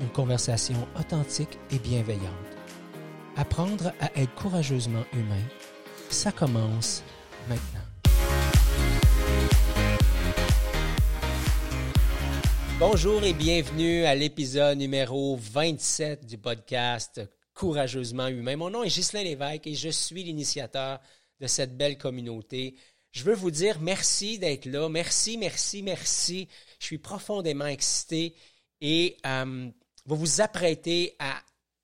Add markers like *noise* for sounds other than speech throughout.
une conversation authentique et bienveillante. Apprendre à être courageusement humain, ça commence maintenant. Bonjour et bienvenue à l'épisode numéro 27 du podcast Courageusement humain. Mon nom est Ghislain Lévesque et je suis l'initiateur de cette belle communauté. Je veux vous dire merci d'être là. Merci, merci, merci. Je suis profondément excité et euh, vous vous apprêtez à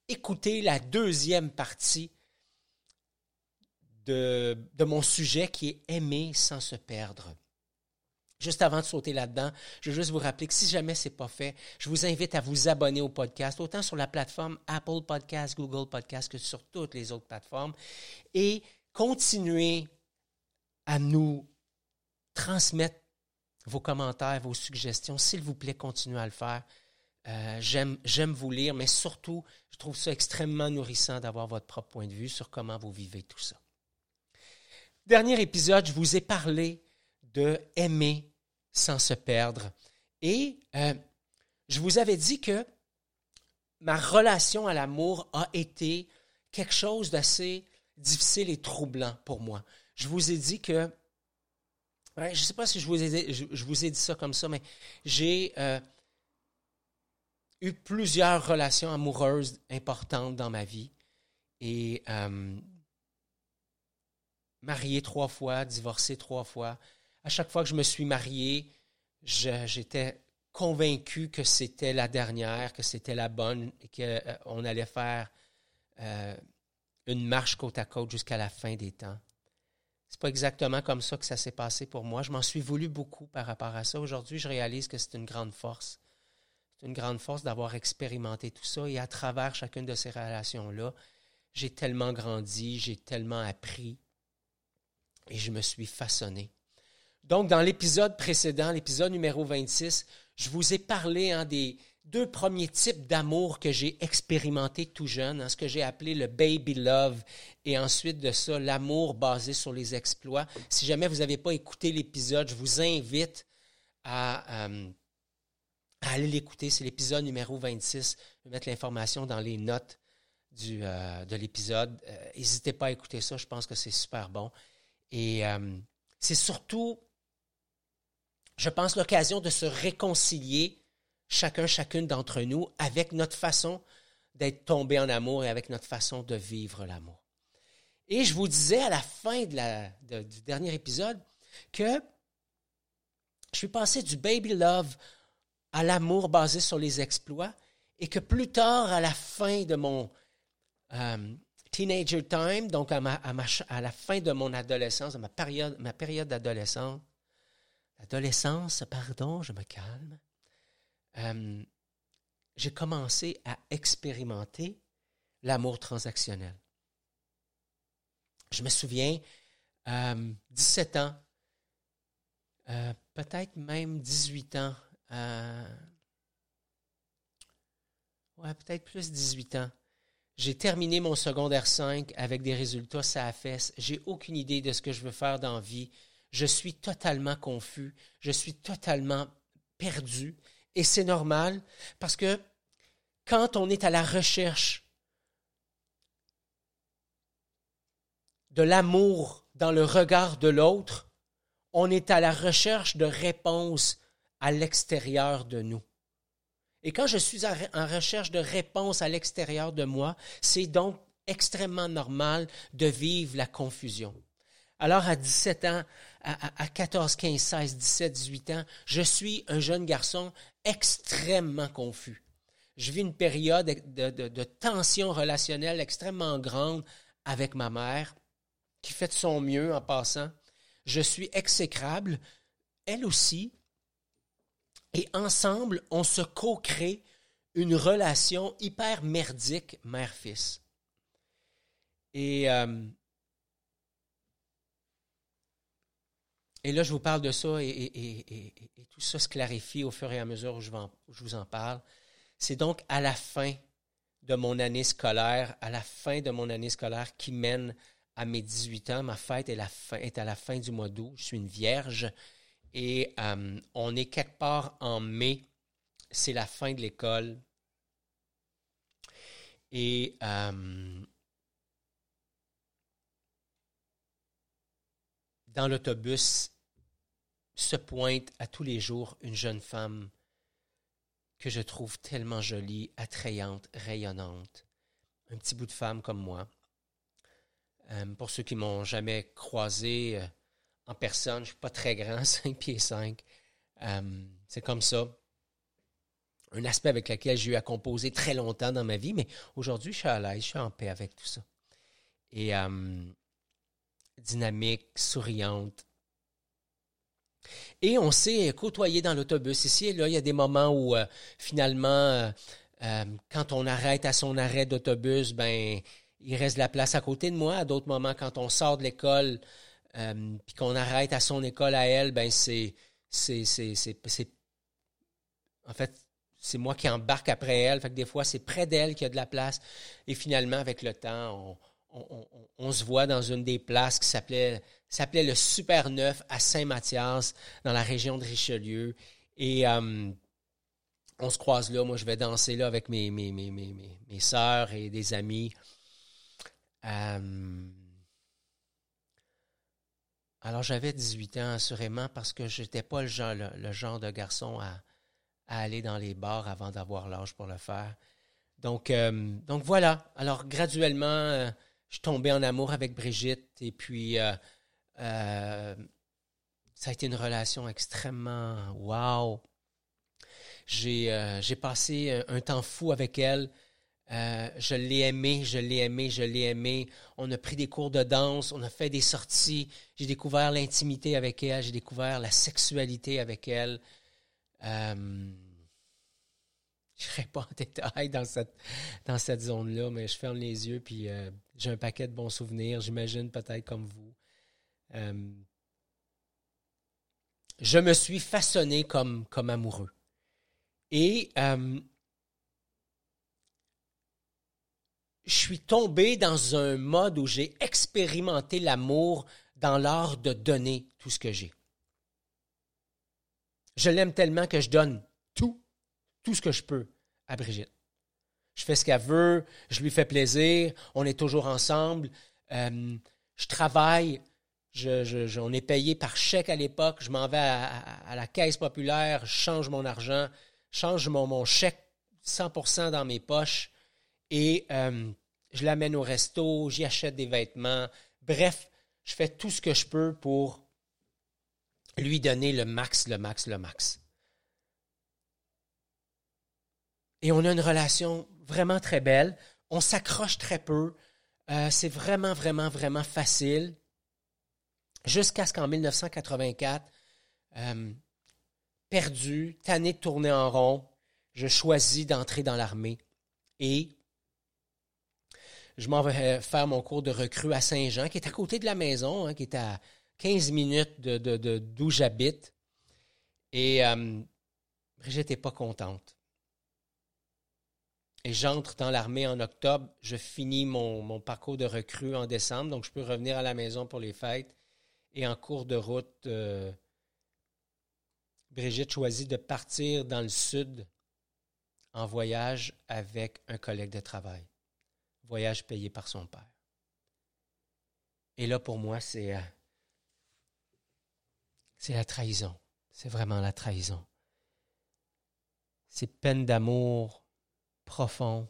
écouter la deuxième partie de, de mon sujet qui est aimer sans se perdre. Juste avant de sauter là-dedans, je veux juste vous rappeler que si jamais ce n'est pas fait, je vous invite à vous abonner au podcast, autant sur la plateforme Apple Podcast, Google Podcast que sur toutes les autres plateformes, et continuer à nous transmettre vos commentaires, vos suggestions. S'il vous plaît, continuez à le faire. Euh, j'aime vous lire, mais surtout, je trouve ça extrêmement nourrissant d'avoir votre propre point de vue sur comment vous vivez tout ça. Dernier épisode, je vous ai parlé de aimer sans se perdre. Et euh, je vous avais dit que ma relation à l'amour a été quelque chose d'assez difficile et troublant pour moi. Je vous ai dit que, je ne sais pas si je vous, ai, je, vous ai dit ça comme ça, mais j'ai euh, eu plusieurs relations amoureuses importantes dans ma vie. Et euh, marié trois fois, divorcé trois fois, à chaque fois que je me suis marié, j'étais convaincu que c'était la dernière, que c'était la bonne et qu'on euh, allait faire euh, une marche côte à côte jusqu'à la fin des temps. C'est pas exactement comme ça que ça s'est passé pour moi. Je m'en suis voulu beaucoup par rapport à ça. Aujourd'hui, je réalise que c'est une grande force. C'est une grande force d'avoir expérimenté tout ça et à travers chacune de ces relations-là, j'ai tellement grandi, j'ai tellement appris et je me suis façonné. Donc, dans l'épisode précédent, l'épisode numéro 26, je vous ai parlé hein, des deux premiers types d'amour que j'ai expérimenté tout jeune, hein, ce que j'ai appelé le baby love, et ensuite de ça, l'amour basé sur les exploits. Si jamais vous n'avez pas écouté l'épisode, je vous invite à, euh, aller l'écouter. C'est l'épisode numéro 26. Je vais mettre l'information dans les notes du, euh, de l'épisode. Euh, n'hésitez pas à écouter ça, je pense que c'est super bon. Et c'est surtout je pense, l'occasion de se réconcilier, chacun, chacune d'entre nous, avec notre façon d'être tombé en amour et avec notre façon de vivre l'amour. Et je vous disais à la fin de la, du dernier épisode que je suis passé du baby love à l'amour basé sur les exploits et que plus tard, à la fin de mon euh, teenager time, donc à, à, la fin de mon adolescence, ma période, ma période d'adolescence, Adolescence, pardon, je me calme, euh, j'ai commencé à expérimenter l'amour transactionnel. Je me souviens, 17 euh, ans, peut-être même 18 ans, ouais, peut-être plus 18 ans. J'ai terminé mon secondaire 5 avec des résultats ça a fait. J'ai aucune idée de ce que je veux faire dans la vie je suis totalement confus, je suis totalement perdu. Et c'est normal parce que quand on est à la recherche de l'amour dans le regard de l'autre, on est à la recherche de réponses à l'extérieur de nous. Et quand je suis en recherche de réponses à l'extérieur de moi, c'est donc extrêmement normal de vivre la confusion. Alors à 17 ans, à, 14, 15, 16, 17, 18 ans, je suis un jeune garçon extrêmement confus. Je vis une période de, tension relationnelle extrêmement grande avec ma mère, qui fait de son mieux en passant. Je suis exécrable, elle aussi. Et ensemble, on se co-crée une relation hyper merdique mère-fils. Et, euh, et là, je vous parle de ça et, tout ça se clarifie au fur et à mesure où je, vous en parle. C'est donc à la fin de mon année scolaire, à la fin de mon année scolaire qui mène à mes 18 ans. Ma fête est à la fin du mois d'août. Je suis une vierge et euh, on est quelque part en mai. C'est la fin de l'école. Et euh, dans l'autobus se pointe à tous les jours une jeune femme que je trouve tellement jolie, attrayante, rayonnante. Un petit bout de femme comme moi. Euh, pour ceux qui m'ont jamais croisé en personne, je ne suis pas très grand, *laughs* 5 pieds 5. Euh, c'est comme ça. Un aspect avec lequel j'ai eu à composer très longtemps dans ma vie, mais aujourd'hui, je suis à l'aise, je suis en paix avec tout ça. Et dynamique, souriante. Et on s'est côtoyé dans l'autobus. Ici là, il y a des moments où finalement, quand on arrête à son arrêt d'autobus, ben il reste de la place à côté de moi. À d'autres moments, quand on sort de l'école, euh, puis qu'on arrête à son école à elle, ben c'est, c'est, en fait, c'est moi qui embarque après elle. Fait que des fois, c'est près d'elle qu'il y a de la place. Et finalement, avec le temps, on, se voit dans une des places qui s'appelait, s'appelait le Super Neuf à Saint-Mathias, dans la région de Richelieu. Et euh, on se croise là. Moi, je vais danser là avec mes, mes, mes, mes, mes sœurs et des amis. Euh, alors j'avais 18 ans assurément parce que je n'étais pas le genre, le, genre, de garçon à, aller dans les bars avant d'avoir l'âge pour le faire. Donc, euh, voilà. Alors graduellement, euh, je tombais en amour avec Brigitte et puis ça a été une relation extrêmement wow. J'ai passé un, temps fou avec elle. Euh, je l'ai aimé, je l'ai aimé, je l'ai aimé. On a pris des cours de danse, on a fait des sorties. J'ai découvert l'intimité avec elle, j'ai découvert la sexualité avec elle. Euh, je ne pas en détail dans cette, dans cette zone-là, mais je ferme les yeux puis euh, j'ai un paquet de bons souvenirs, j'imagine peut-être comme vous. je me suis façonné comme, comme amoureux. Et je suis tombé dans un mode où j'ai expérimenté l'amour dans l'art de donner tout ce que j'ai. Je l'aime tellement que je donne tout, tout ce que je peux à Brigitte. Je fais ce qu'elle veut, je lui fais plaisir, on est toujours ensemble. Euh, je travaille, je, on est payé par chèque à l'époque, je m'en vais à, la caisse populaire, je change mon argent, change mon, mon chèque 100% dans mes poches et euh, je l'amène au resto, j'y achète des vêtements. Bref, je fais tout ce que je peux pour lui donner le max, le max, le max. Et on a une relation vraiment très belle. On s'accroche très peu. Euh, c'est vraiment, vraiment, vraiment facile. Jusqu'à ce qu'en 1984, euh, perdu, tanné de tourner en rond, je choisis d'entrer dans l'armée. Et je m'en vais faire mon cours de recrue à Saint-Jean, qui est à côté de la maison, hein, qui est à 15 minutes de, d'où j'habite. Et euh, Brigitte n'est pas contente. Et j'entre dans l'armée en octobre. Je finis mon, parcours de recrue en décembre, donc je peux revenir à la maison pour les fêtes. Et en cours de route, euh, Brigitte choisit de partir dans le sud en voyage avec un collègue de travail voyage payé par son père. Et là, pour moi, c'est, euh, c'est la trahison. C'est vraiment la trahison. C'est peine d'amour profond,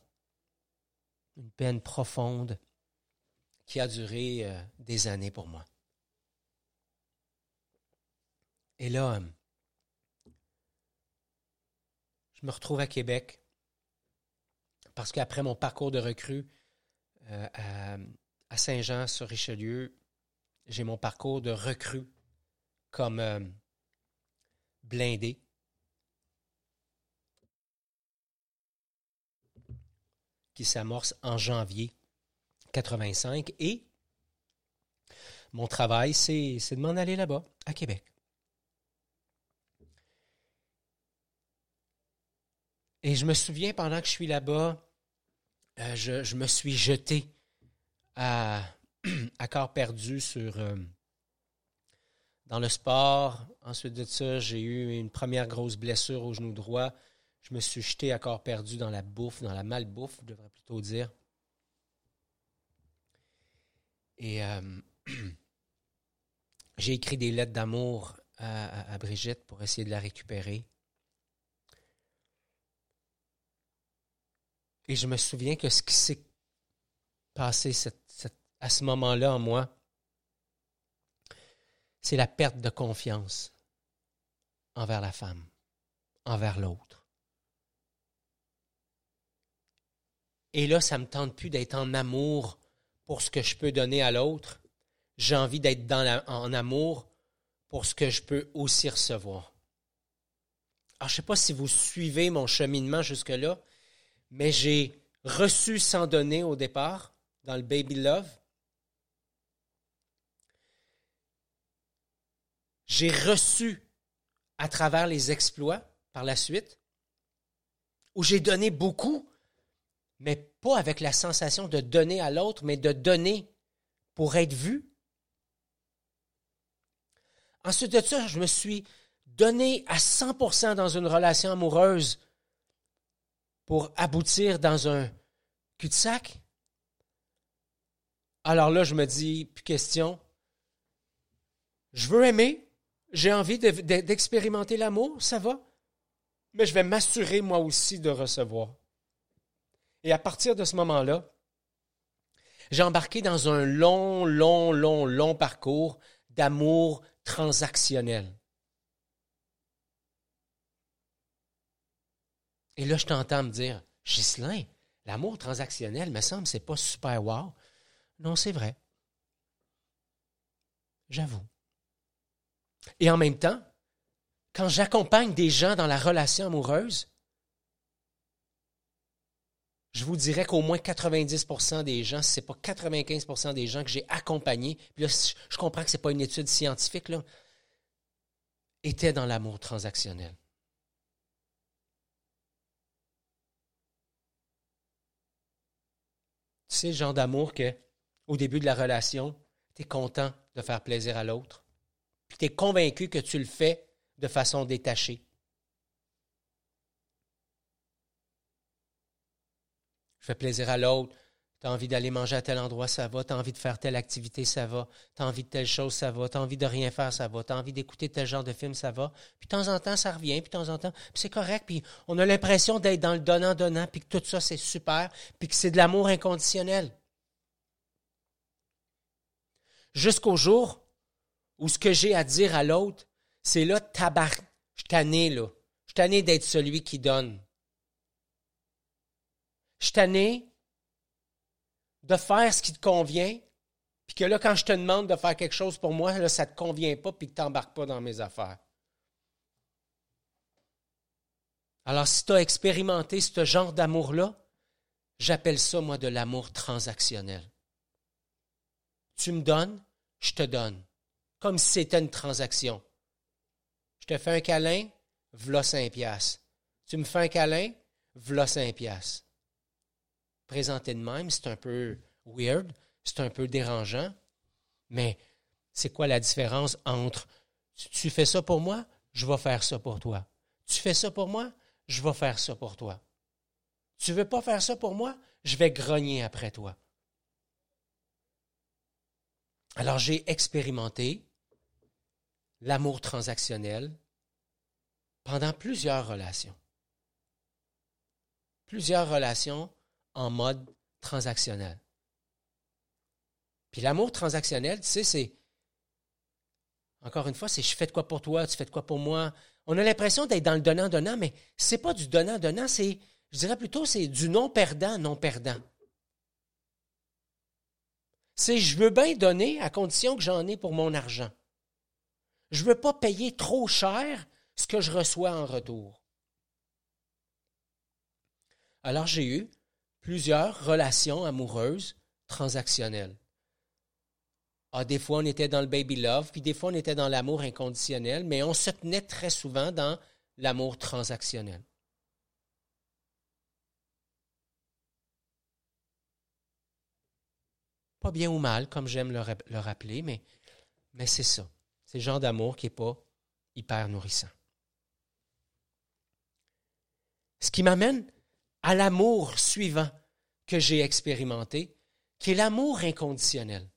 une peine profonde qui a duré euh, des années pour moi. Et là, euh, je me retrouve à Québec parce qu'après mon parcours de recrue, euh, à, Saint-Jean-sur-Richelieu, j'ai mon parcours de recrue comme euh, blindé. qui s'amorce en janvier 85 et mon travail, c'est de m'en aller là-bas, à Québec. Et je me souviens, pendant que je suis là-bas, euh, je, me suis jeté *clears throat* à, corps perdu sur, euh, dans le sport. Ensuite de ça, j'ai eu une première grosse blessure au genou droit. Je me suis jeté à corps perdu dans la bouffe, dans la malbouffe, je devrais plutôt dire. Et euh, *clears throat* j'ai écrit des lettres d'amour à, Brigitte pour essayer de la récupérer. Et je me souviens que ce qui s'est passé à ce moment-là en moi, c'est la perte de confiance envers la femme, envers l'autre. Et là, ça ne me tente plus d'être en amour pour ce que je peux donner à l'autre. J'ai envie d'être en amour pour ce que je peux aussi recevoir. Alors, je ne sais pas si vous suivez mon cheminement jusque-là, mais j'ai reçu sans donner au départ, dans le Baby Love. J'ai reçu à travers les exploits par la suite, où j'ai donné beaucoup, mais pas avec la sensation de donner à l'autre, mais de donner pour être vu. Ensuite de ça, je me suis donné à 100% dans une relation amoureuse pour aboutir dans un cul-de-sac? Alors là, je me dis, question, je veux aimer, j'ai envie d'expérimenter l'amour, ça va, mais je vais m'assurer moi aussi de recevoir. Et à partir de ce moment-là, j'ai embarqué dans un long, long, long, long parcours d'amour transactionnel. Et là, je t'entends me dire, Ghislain, l'amour transactionnel, me semble, c'est pas super wow. Non, c'est vrai. J'avoue. Et en même temps, quand j'accompagne des gens dans la relation amoureuse, je vous dirais qu'au moins 90% des gens, si ce n'est pas 95% des gens que j'ai accompagnés, puis là, je comprends que ce n'est pas une étude scientifique, là, étaient dans l'amour transactionnel. Sais, le genre d'amour que, au début de la relation, tu es content de faire plaisir à l'autre, puis tu es convaincu que tu le fais de façon détachée. je fais plaisir à l'autre. Tu as envie d'aller manger à tel endroit, ça va. Tu as envie de faire telle activité, ça va. Tu as envie de telle chose, ça va. Tu as envie de rien faire, ça va. Tu as envie d'écouter tel genre de film, ça va. Puis de temps en temps, ça revient, puis de temps en temps, c'est correct. Puis on a l'impression d'être dans le donnant-donnant, puis que tout ça, c'est super, puis que c'est de l'amour inconditionnel. Jusqu'au jour où ce que j'ai à dire à l'autre, c'est là, tabac, je tanné, là. Je tanné d'être celui qui donne. Je tanné de faire ce qui te convient, puis que là, quand je te demande de faire quelque chose pour moi, là, ça ne te convient pas, puis que tu n'embarques pas dans mes affaires. Alors, si tu as expérimenté ce genre d'amour-là, j'appelle ça, moi, de l'amour transactionnel. Tu me donnes, je te donne, comme si c'était une transaction. Je te fais un câlin, v'là 5 piastres. Tu me fais un câlin, v'là 5 piastres présenté de même, c'est un peu weird, c'est un peu dérangeant, mais c'est quoi la différence entre tu fais ça pour moi, je vais faire ça pour toi. Tu fais ça pour moi, je vais faire ça pour toi. Tu veux pas faire ça pour moi, je vais grogner après toi. Alors j'ai expérimenté l'amour transactionnel pendant plusieurs relations. Plusieurs relations en mode transactionnel. Puis l'amour transactionnel, tu sais, c'est. Encore une fois, c'est je fais de quoi pour toi, tu fais de quoi pour moi. On a l'impression d'être dans le donnant-donnant, mais c'est pas du donnant-donnant, c'est, je dirais plutôt, c'est du non-perdant, non-perdant. C'est je veux bien donner à condition que j'en ai pour mon argent. Je ne veux pas payer trop cher ce que je reçois en retour. Alors j'ai eu plusieurs relations amoureuses transactionnelles. Ah, des fois, on était dans le baby love, puis des fois, on était dans l'amour inconditionnel, mais on se tenait très souvent dans l'amour transactionnel. Pas bien ou mal, comme j'aime le, rappeler, mais, mais c'est ça. C'est le genre d'amour qui n'est pas hyper nourrissant. Ce qui m'amène à l'amour suivant que j'ai expérimenté, qui est l'amour inconditionnel.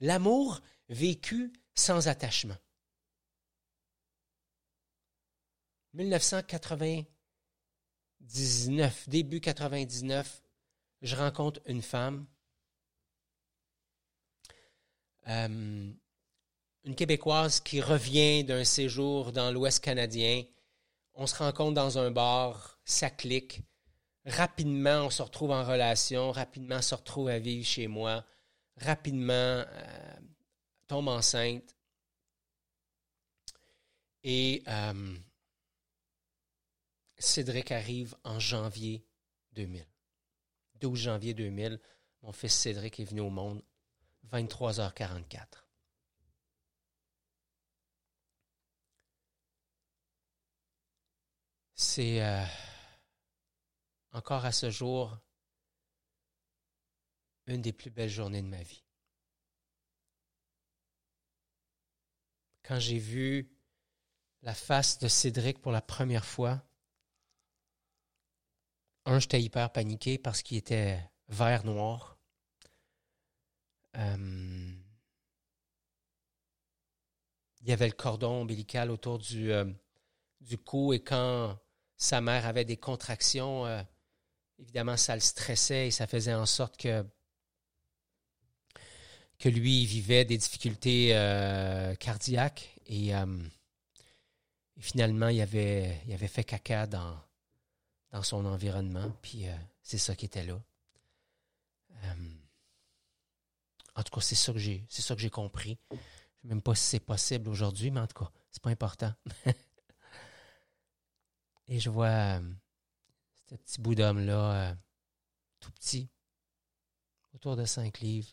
L'amour vécu sans attachement. 1999, début 99, je rencontre une femme, euh, une Québécoise qui revient d'un séjour dans l'Ouest canadien. On se rencontre dans un bar, ça clique. Rapidement, on se retrouve en relation, rapidement, on se retrouve à vivre chez moi, rapidement, euh, tombe enceinte. Et euh, Cédric arrive en janvier 2000. 12 janvier 2000, mon fils Cédric est venu au monde, 23h44. C'est euh, encore à ce jour une des plus belles journées de ma vie. Quand j'ai vu la face de Cédric pour la première fois, un, j'étais hyper paniqué parce qu'il était vert noir. Euh, il y avait le cordon ombilical autour du, euh, du cou et quand sa mère avait des contractions, euh, évidemment, ça le stressait et ça faisait en sorte que, que lui il vivait des difficultés cardiaques et, finalement, il avait, il avait fait caca dans, dans son environnement, puis euh, c'est ça qui était là. Euh, en tout cas, c'est ça que j'ai, c'est ça que j'ai compris. Je ne sais même pas si c'est possible aujourd'hui, mais en tout cas, c'est pas important. *laughs* Et je vois euh, ce petit bout d'homme-là, tout petit, autour de 5 livres.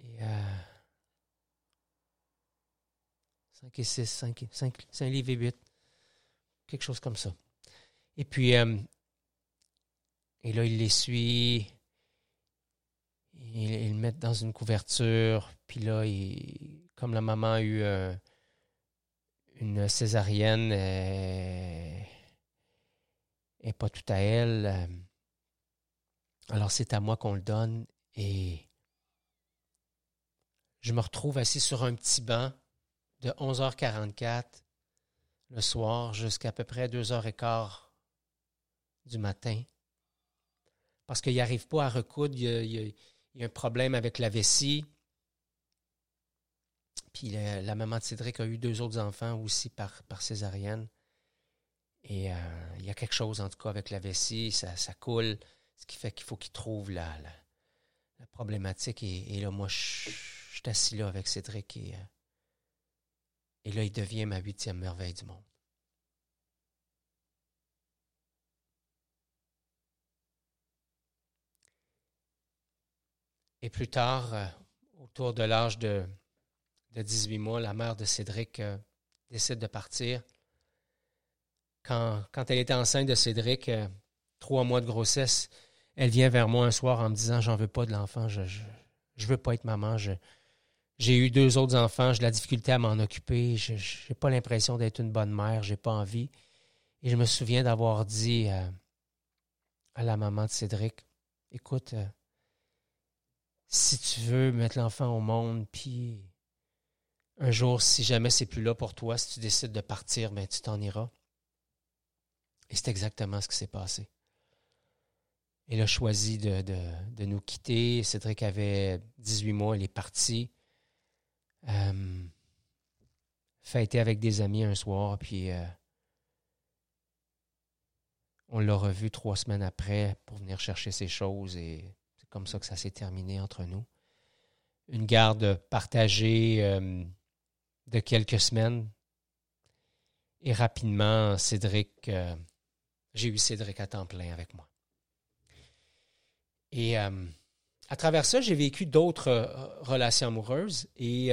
Et 5 et 6, 5, 5, 5 livres et 8 quelque chose comme ça. Et puis, euh, et là, il les suit, il, le met dans une couverture, puis là, comme la maman a eu euh, une césarienne, et pas tout à elle, alors c'est à moi qu'on le donne, et je me retrouve assis sur un petit banc de 11h44 le soir jusqu'à peu près deux heures et quart du matin. Parce qu'il n'arrive pas à recoudre, il y, a, un problème avec la vessie. Puis la, maman de Cédric a eu deux autres enfants aussi par, césarienne. Et euh, il y a quelque chose, en tout cas, avec la vessie, ça, coule, ce qui fait qu'il faut qu'il trouve la, la, problématique. Et, là, moi, je, suis assis là avec Cédric et euh, et là, il devient ma huitième merveille du monde. Et plus tard, euh, autour de l'âge de, 18 mois, la mère de Cédric euh, décide de partir. Quand, elle était enceinte de Cédric, euh, trois mois de grossesse, elle vient vers moi un soir en me disant J'en veux pas de l'enfant, je, je, veux pas être maman, j'ai eu deux autres enfants, j'ai la difficulté à m'en occuper, je n'ai pas l'impression d'être une bonne mère, j'ai pas envie. Et je me souviens d'avoir dit euh, à la maman de Cédric, écoute, si tu veux mettre l'enfant au monde, puis un jour, si jamais c'est plus là pour toi, si tu décides de partir, ben, tu t'en iras. Et c'est exactement ce qui s'est passé. Elle a choisi de, de, nous quitter. Cédric avait 18 mois, il est parti. Euh, avec des amis un soir, puis euh, on l'a revu trois semaines après pour venir chercher ses choses et c'est comme ça que ça s'est terminé entre nous. Une garde partagée euh, de quelques semaines Et rapidement, Cédric, euh, j'ai eu Cédric à temps plein avec moi. Et euh, à travers ça, j'ai vécu d'autres euh, relations amoureuses et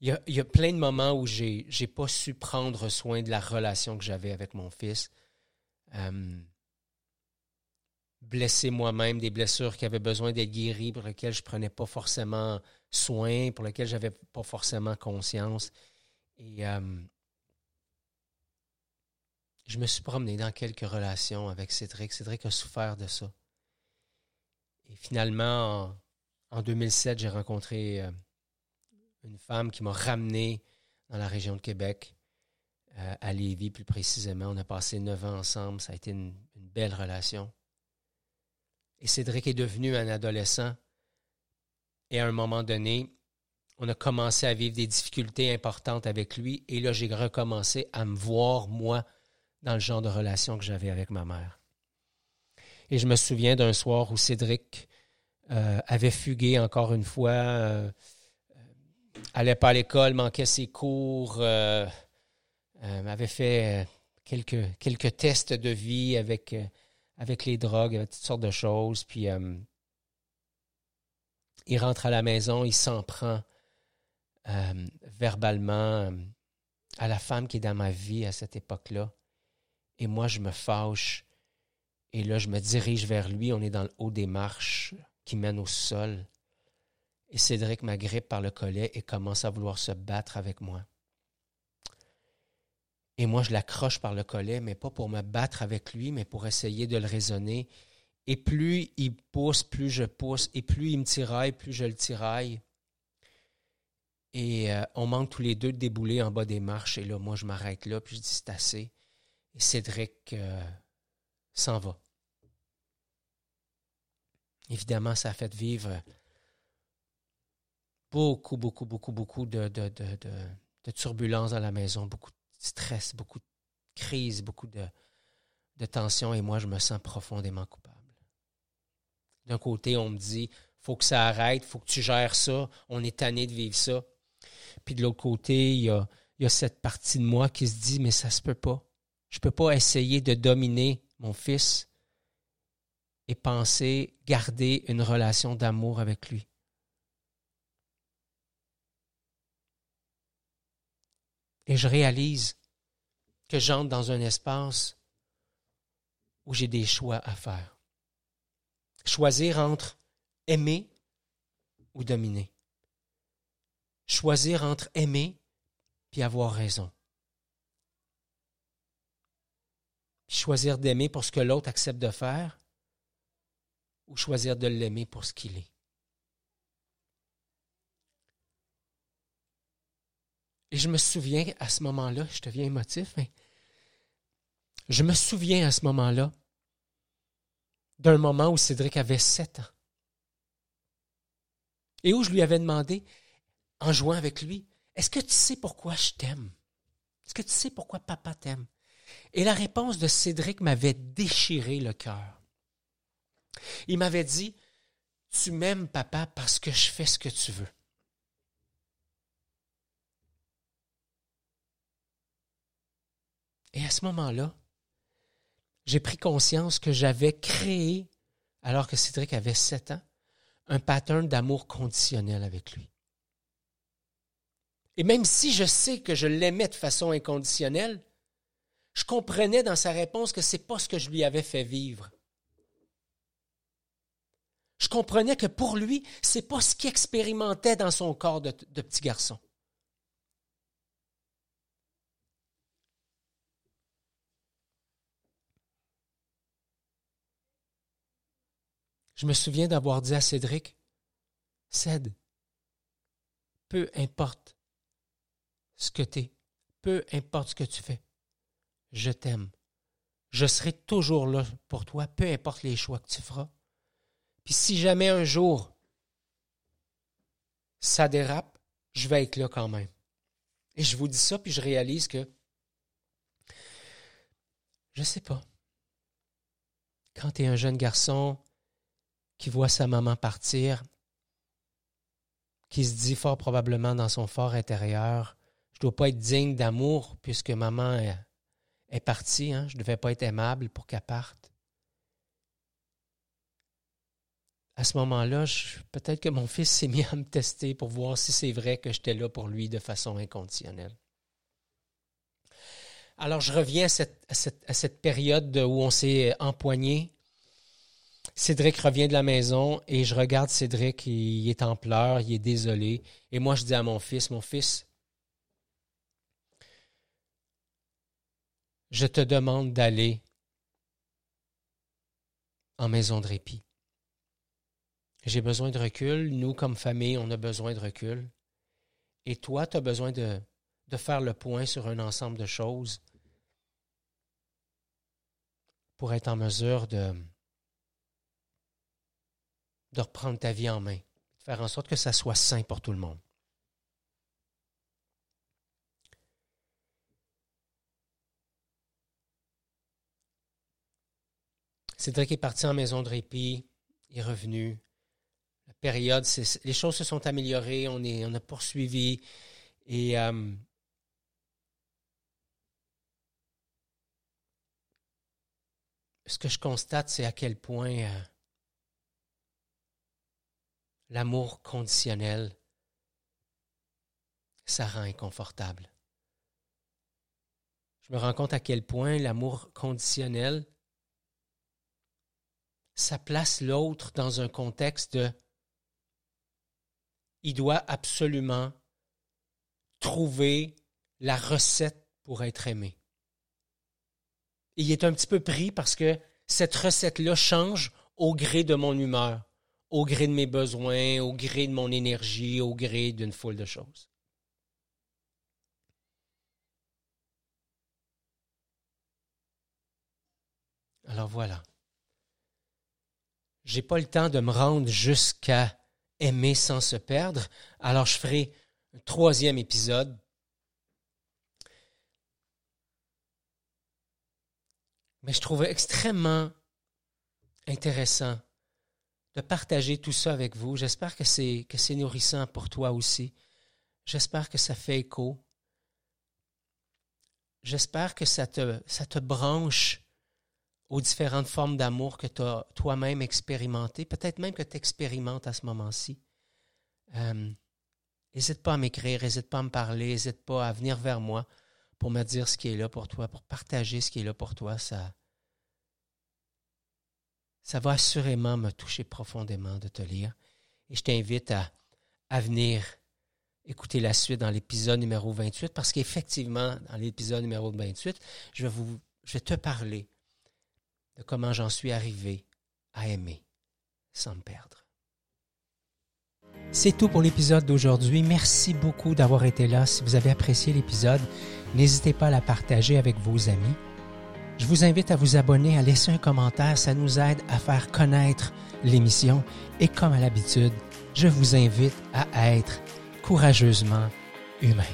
il y, a, plein de moments où j'ai n'ai pas su prendre soin de la relation que j'avais avec mon fils. Blessé moi-même, des blessures qui avaient besoin d'être guéries, pour lesquelles je ne prenais pas forcément soin, pour lesquels je n'avais pas forcément conscience. Et je me suis promené dans quelques relations avec Cédric. Cédric a souffert de ça. Et finalement, en, 2007, j'ai rencontré euh, une femme qui m'a ramené dans la région de Québec, euh, à Lévis plus précisément. On a passé neuf ans ensemble. Ça a été une belle relation. Et Cédric est devenu un adolescent. Et à un moment donné, on a commencé à vivre des difficultés importantes avec lui. Et là, j'ai recommencé à me voir, moi, dans le genre de relation que j'avais avec ma mère. Et je me souviens d'un soir où Cédric euh, avait fugué encore une fois, euh, allait pas à l'école, manquait ses cours, euh, euh, avait fait quelques, quelques tests de vie avec, avec les drogues, toutes sortes de choses. Puis il rentre à la maison, il s'en prend verbalement à la femme qui est dans ma vie à cette époque-là. Et moi, je me fâche. Et là, je me dirige vers lui. On est dans le haut des marches qui mènent au sol. Et Cédric m'agrippe par le collet et commence à vouloir se battre avec moi. Et moi, je l'accroche par le collet, mais pas pour me battre avec lui, mais pour essayer de le raisonner. Et plus il pousse, plus je pousse. Et plus il me tiraille, plus je le tiraille. Et euh, on manque tous les deux de débouler en bas des marches. Et là, moi, je m'arrête là, puis je dis c'est assez. Et Cédric euh, s'en va. Évidemment, ça a fait vivre beaucoup, beaucoup, beaucoup, beaucoup de, de, de, turbulences dans la maison, beaucoup de stress, beaucoup de crises, beaucoup de, de tensions, et moi, je me sens profondément coupable. D'un côté, on me dit, faut que ça arrête, faut que tu gères ça, on est tanné de vivre ça. Puis de l'autre côté, il y a, cette partie de moi qui se dit, mais ça se peut pas. Je peux pas essayer de dominer mon fils et penser garder une relation d'amour avec lui. Et je réalise que j'entre dans un espace où j'ai des choix à faire. Choisir entre aimer ou dominer. Choisir entre aimer puis avoir raison. choisir d'aimer pour ce que l'autre accepte de faire ou choisir de l'aimer pour ce qu'il est. Et je me souviens à ce moment-là, je deviens émotif, mais je me souviens à ce moment-là d'un moment où Cédric avait sept ans et où je lui avais demandé, en jouant avec lui, est-ce que tu sais pourquoi je t'aime? Est-ce que tu sais pourquoi papa t'aime? Et la réponse de Cédric m'avait déchiré le cœur. Il m'avait dit, tu m'aimes, papa, parce que je fais ce que tu veux. Et à ce moment-là, j'ai pris conscience que j'avais créé, alors que Cédric avait sept ans, un pattern d'amour conditionnel avec lui. Et même si je sais que je l'aimais de façon inconditionnelle, je comprenais dans sa réponse que ce n'est pas ce que je lui avais fait vivre. Je comprenais que pour lui, ce n'est pas ce qu'il expérimentait dans son corps de petit garçon. Je me souviens d'avoir dit à Cédric, Cède, peu importe ce que tu es, peu importe ce que tu fais, je t'aime. Je serai toujours là pour toi, peu importe les choix que tu feras. Puis si jamais un jour ça dérape, je vais être là quand même. Et je vous dis ça, puis je réalise que je ne sais pas. Quand tu es un jeune garçon qui voit sa maman partir, qui se dit fort probablement dans son fort intérieur, je ne dois pas être digne d'amour puisque maman est, partie, hein? je ne devais pas être aimable pour qu'elle parte. À ce moment-là, peut-être que mon fils s'est mis à me tester pour voir si c'est vrai que j'étais là pour lui de façon inconditionnelle. Alors, je reviens à cette, période où on s'est empoigné. Cédric revient de la maison et je regarde Cédric, il est en pleurs, il est désolé. Et moi, je dis à mon fils, mon fils, je te demande d'aller en maison de répit. J'ai besoin de recul. Nous, comme famille, on a besoin de recul. Et toi, tu as besoin de, de faire le point sur un ensemble de choses pour être en mesure de, de reprendre ta vie en main, de faire en sorte que ça soit sain pour tout le monde. Cédric est parti en maison de répit, il est revenu. La période, les choses se sont améliorées, on, est, on a poursuivi. Et euh, ce que je constate, c'est à quel point euh, l'amour conditionnel, ça rend inconfortable. Je me rends compte à quel point l'amour conditionnel, ça place l'autre dans un contexte de il doit absolument trouver la recette pour être aimé il est un petit peu pris parce que cette recette-là change au gré de mon humeur, au gré de mes besoins, au gré de mon énergie, au gré d'une foule de choses. Alors voilà. J'ai pas le temps de me rendre jusqu'à aimer sans se perdre, alors je ferai un troisième épisode Mais je trouvais extrêmement intéressant de partager tout ça avec vous. J'espère que c'est que c'est nourrissant pour toi aussi. J'espère que ça fait écho. J'espère que ça te, ça te branche aux différentes formes d'amour que tu as toi-même expérimenté, peut-être même que tu expérimentes à ce moment-ci. N'hésite euh, pas à m'écrire, n'hésite pas à me parler, n'hésite pas à venir vers moi pour me dire ce qui est là pour toi, pour partager ce qui est là pour toi, ça, ça va assurément me toucher profondément de te lire. Et je t'invite à, venir écouter la suite dans l'épisode numéro 28, parce qu'effectivement, dans l'épisode numéro 28, je vais, vous, je vais te parler de comment j'en suis arrivé à aimer sans me perdre. C'est tout pour l'épisode d'aujourd'hui. Merci beaucoup d'avoir été là. Si vous avez apprécié l'épisode, n'hésitez pas à la partager avec vos amis. Je vous invite à vous abonner, à laisser un commentaire. Ça nous aide à faire connaître l'émission. Et comme à l'habitude, je vous invite à être courageusement humain.